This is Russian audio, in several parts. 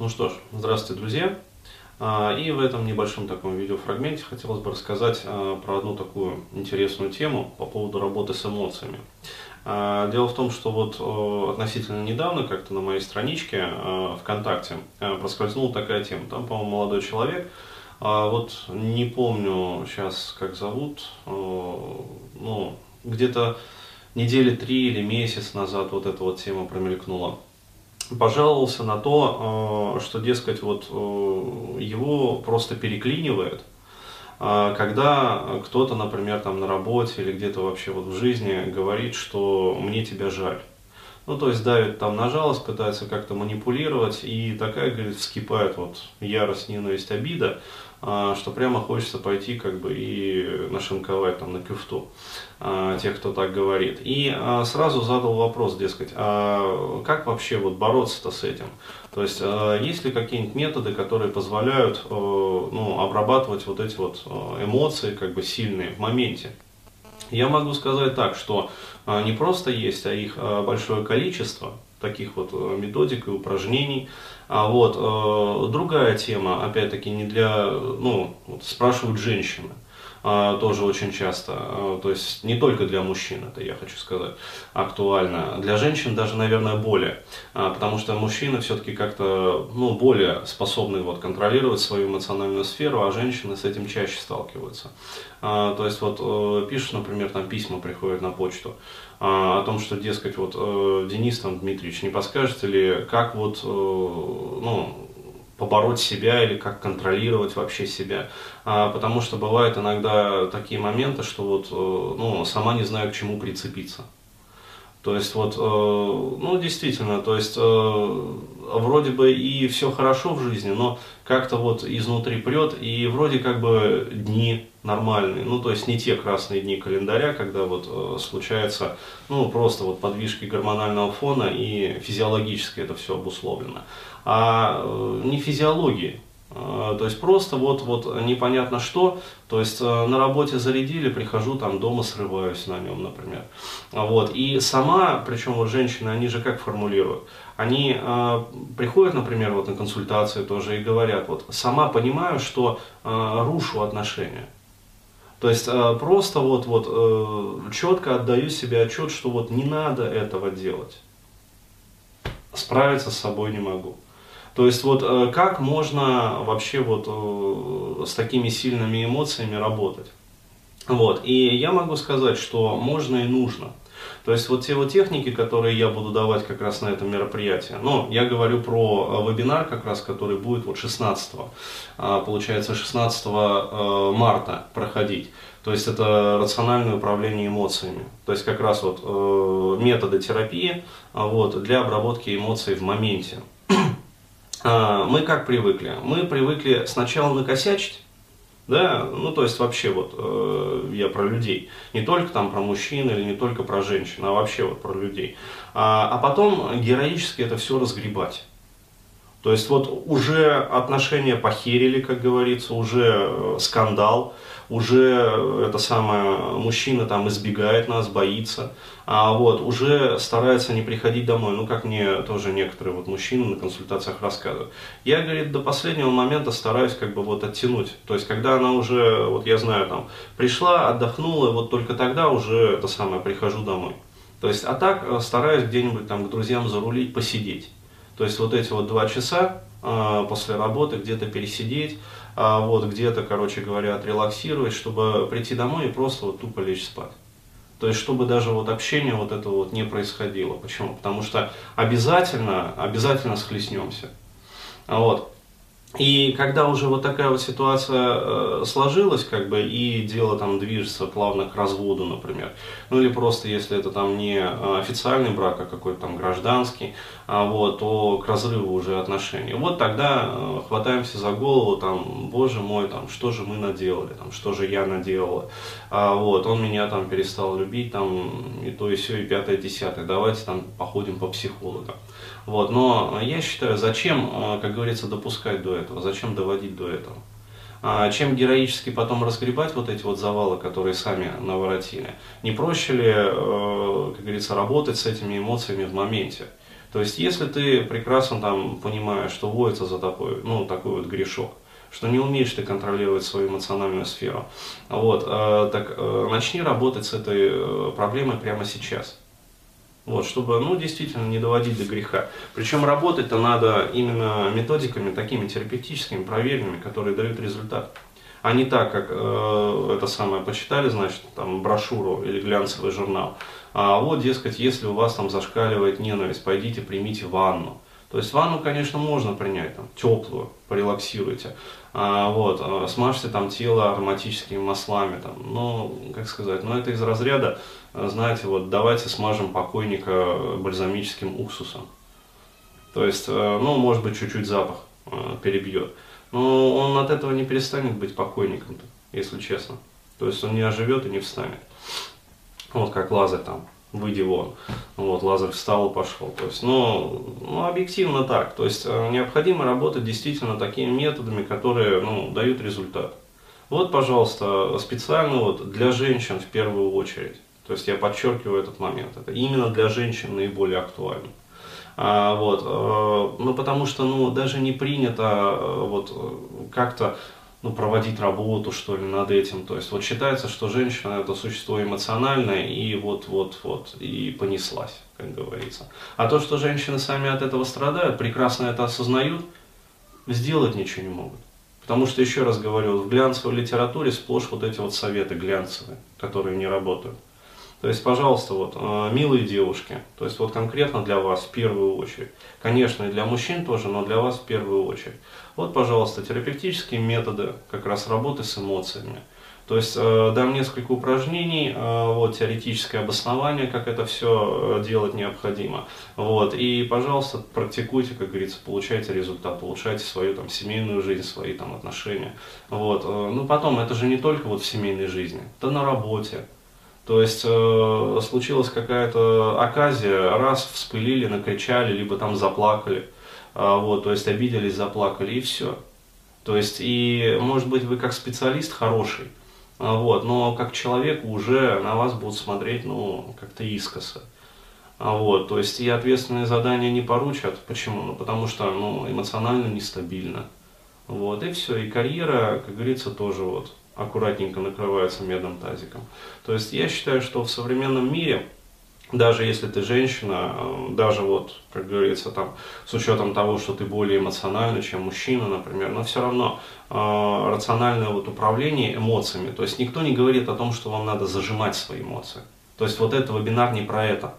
Ну что ж, здравствуйте, друзья. А, и в этом небольшом таком видеофрагменте хотелось бы рассказать а, про одну такую интересную тему по поводу работы с эмоциями. А, дело в том, что вот относительно недавно как-то на моей страничке ВКонтакте проскользнула такая тема. Там, по-моему, молодой человек, вот не помню сейчас, как зовут, ну, где-то недели три или месяц назад вот эта вот тема промелькнула пожаловался на то, э, что, дескать, вот э, его просто переклинивает, э, когда кто-то, например, там на работе или где-то вообще вот в жизни говорит, что мне тебя жаль. Ну, то есть давит там на жалость, пытается как-то манипулировать, и такая, говорит, вскипает вот ярость, ненависть, обида, а, что прямо хочется пойти как бы и нашинковать там на кюфту а, тех, кто так говорит. И а, сразу задал вопрос, дескать, а как вообще вот бороться-то с этим? То есть есть ли какие-нибудь методы, которые позволяют ну, обрабатывать вот эти вот эмоции как бы сильные в моменте? Я могу сказать так, что не просто есть, а их большое количество, таких вот методик и упражнений. А вот э, другая тема, опять-таки, не для, ну, спрашивают женщины. А, тоже очень часто, а, то есть не только для мужчин, это я хочу сказать, актуально, для женщин даже, наверное, более, а, потому что мужчины все-таки как-то, ну, более способны вот контролировать свою эмоциональную сферу, а женщины с этим чаще сталкиваются. То есть вот э, пишешь, например, там письма приходят на почту, о том, что, дескать, вот э, Денис там Дмитриевич, не подскажете ли, как вот, э, ну, побороть себя или как контролировать вообще себя. А, потому что бывают иногда такие моменты, что вот, э, ну, сама не знаю, к чему прицепиться. То есть вот, э, ну действительно, то есть э, вроде бы и все хорошо в жизни, но как-то вот изнутри прет, и вроде как бы дни нормальные, ну то есть не те красные дни календаря, когда вот э, случается, ну просто вот подвижки гормонального фона и физиологически это все обусловлено, а не физиологии, то есть просто вот, вот непонятно что, то есть э, на работе зарядили, прихожу там дома срываюсь на нем, например. Вот. И сама, причем вот женщины, они же как формулируют? Они э, приходят, например, вот на консультации тоже и говорят, вот сама понимаю, что э, рушу отношения. То есть э, просто вот, вот э, четко отдаю себе отчет, что вот не надо этого делать. Справиться с собой не могу. То есть вот э, как можно вообще вот э, с такими сильными эмоциями работать? Вот. И я могу сказать, что можно и нужно. То есть вот те вот техники, которые я буду давать как раз на этом мероприятии, ну, я говорю про э, вебинар как раз, который будет вот 16, а, получается 16 марта проходить. То есть это рациональное управление эмоциями. То есть как раз вот методы терапии вот, для обработки эмоций в моменте. А, мы как привыкли? Мы привыкли сначала накосячить, да, ну то есть вообще вот э, я про людей, не только там про мужчин или не только про женщин, а вообще вот про людей, а, а потом героически это все разгребать. То есть вот уже отношения похерили, как говорится, уже э, скандал, уже это самое, мужчина там избегает нас, боится, а вот, уже старается не приходить домой, ну, как мне тоже некоторые вот мужчины на консультациях рассказывают. Я, говорит, до последнего момента стараюсь как бы вот оттянуть, то есть, когда она уже, вот я знаю, там, пришла, отдохнула, вот только тогда уже это самое, прихожу домой. То есть, а так э, стараюсь где-нибудь там к друзьям зарулить, посидеть. То есть, вот эти вот два часа э, после работы где-то пересидеть, а вот где-то, короче говоря, отрелаксировать, чтобы прийти домой и просто вот тупо лечь спать. То есть, чтобы даже вот общение вот этого вот не происходило. Почему? Потому что обязательно, обязательно схлестнемся. Вот. И когда уже вот такая вот ситуация э, сложилась, как бы, и дело там движется плавно к разводу, например, ну или просто если это там не э, официальный брак, а какой-то там гражданский, а, вот, то к разрыву уже отношений. Вот тогда э, хватаемся за голову, там, боже мой, там, что же мы наделали, там, что же я наделала, а, вот, он меня там перестал любить, там, и то, и все, и пятое, и десятое, давайте там походим по психологам. Вот, но я считаю, зачем, э, как говорится, допускать до этого, зачем доводить до этого. А чем героически потом разгребать вот эти вот завалы, которые сами наворотили? Не проще ли, э, как говорится, работать с этими эмоциями в моменте? То есть, если ты прекрасно там понимаешь, что водится за такой, ну, такой вот грешок, что не умеешь ты контролировать свою эмоциональную сферу, вот, э, так э, начни работать с этой э, проблемой прямо сейчас. Вот, чтобы, ну, действительно не доводить до греха. Причем работать-то надо именно методиками такими терапевтическими, проверенными, которые дают результат. А не так, как э, это самое почитали, значит, там брошюру или глянцевый журнал. А вот, дескать, если у вас там зашкаливает ненависть, пойдите примите ванну. То есть ванну, конечно, можно принять, там, теплую, порелаксируйте. А, вот, а, смажьте там тело ароматическими маслами, там, ну, как сказать, ну это из разряда, знаете, вот давайте смажем покойника бальзамическим уксусом. То есть, э, ну, может быть, чуть-чуть запах перебьет. Но он от этого не перестанет быть покойником, если честно. То есть он не оживет и не встанет. Вот как Лазарь там выйди вон. Вот, Лазарь встал и пошел. То есть, ну, ну, объективно так. То есть, э, необходимо работать действительно такими методами, которые, ну, дают результат. Вот, пожалуйста, специально вот для женщин в первую очередь. То есть, я подчеркиваю этот момент. Это именно для женщин наиболее актуально. А, вот, э, ну, потому что, ну, даже не принято э, вот как-то ну, проводить работу, что ли, над этим. То есть вот считается, что женщина это существо эмоциональное, и вот-вот-вот, и понеслась, как говорится. А то, что женщины сами от этого страдают, прекрасно это осознают, сделать ничего не могут. Потому что, еще раз говорю, в глянцевой литературе сплошь вот эти вот советы глянцевые, которые не работают. То есть, пожалуйста, вот, э, милые девушки, то есть вот конкретно для вас в первую очередь. Конечно, и для мужчин тоже, но для вас в первую очередь. Вот, пожалуйста, терапевтические методы как раз работы с эмоциями. То есть э, дам несколько упражнений, э, вот теоретическое обоснование, как это все делать необходимо. Вот, и, пожалуйста, практикуйте, как говорится, получайте результат, улучшайте свою там семейную жизнь, свои там отношения. Вот, ну потом, это же не только вот в семейной жизни, это на работе, то есть э, случилась какая-то оказия, раз вспылили, накричали, либо там заплакали, э, вот, то есть обиделись, заплакали и все. То есть и может быть вы как специалист хороший, э, вот, но как человек уже на вас будут смотреть, ну, как-то искоса. А вот, то есть и ответственные задания не поручат. Почему? Ну, потому что, ну, эмоционально нестабильно. Вот, и все, и карьера, как говорится, тоже вот аккуратненько накрывается медным тазиком. То есть я считаю, что в современном мире, даже если ты женщина, э, даже вот, как говорится, там, с учетом того, что ты более эмоциональна, чем мужчина, например, но все равно э, рациональное вот управление эмоциями, то есть никто не говорит о том, что вам надо зажимать свои эмоции. То есть вот это вебинар не про это.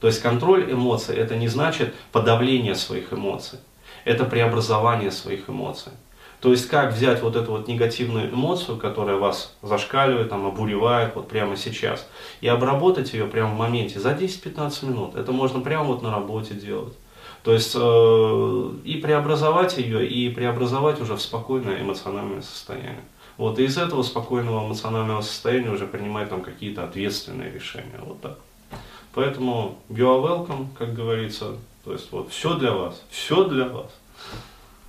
То есть контроль эмоций это не значит подавление своих эмоций, это преобразование своих эмоций. То есть как взять вот эту вот негативную эмоцию, которая вас зашкаливает, там, обуревает вот прямо сейчас, и обработать ее прямо в моменте за 10-15 минут. Это можно прямо вот на работе делать. То есть э, и преобразовать ее, и преобразовать уже в спокойное эмоциональное состояние. Вот, и из этого спокойного эмоционального состояния уже принимать там какие-то ответственные решения. Вот так. Поэтому you are welcome, как говорится. То есть вот все для вас, все для вас.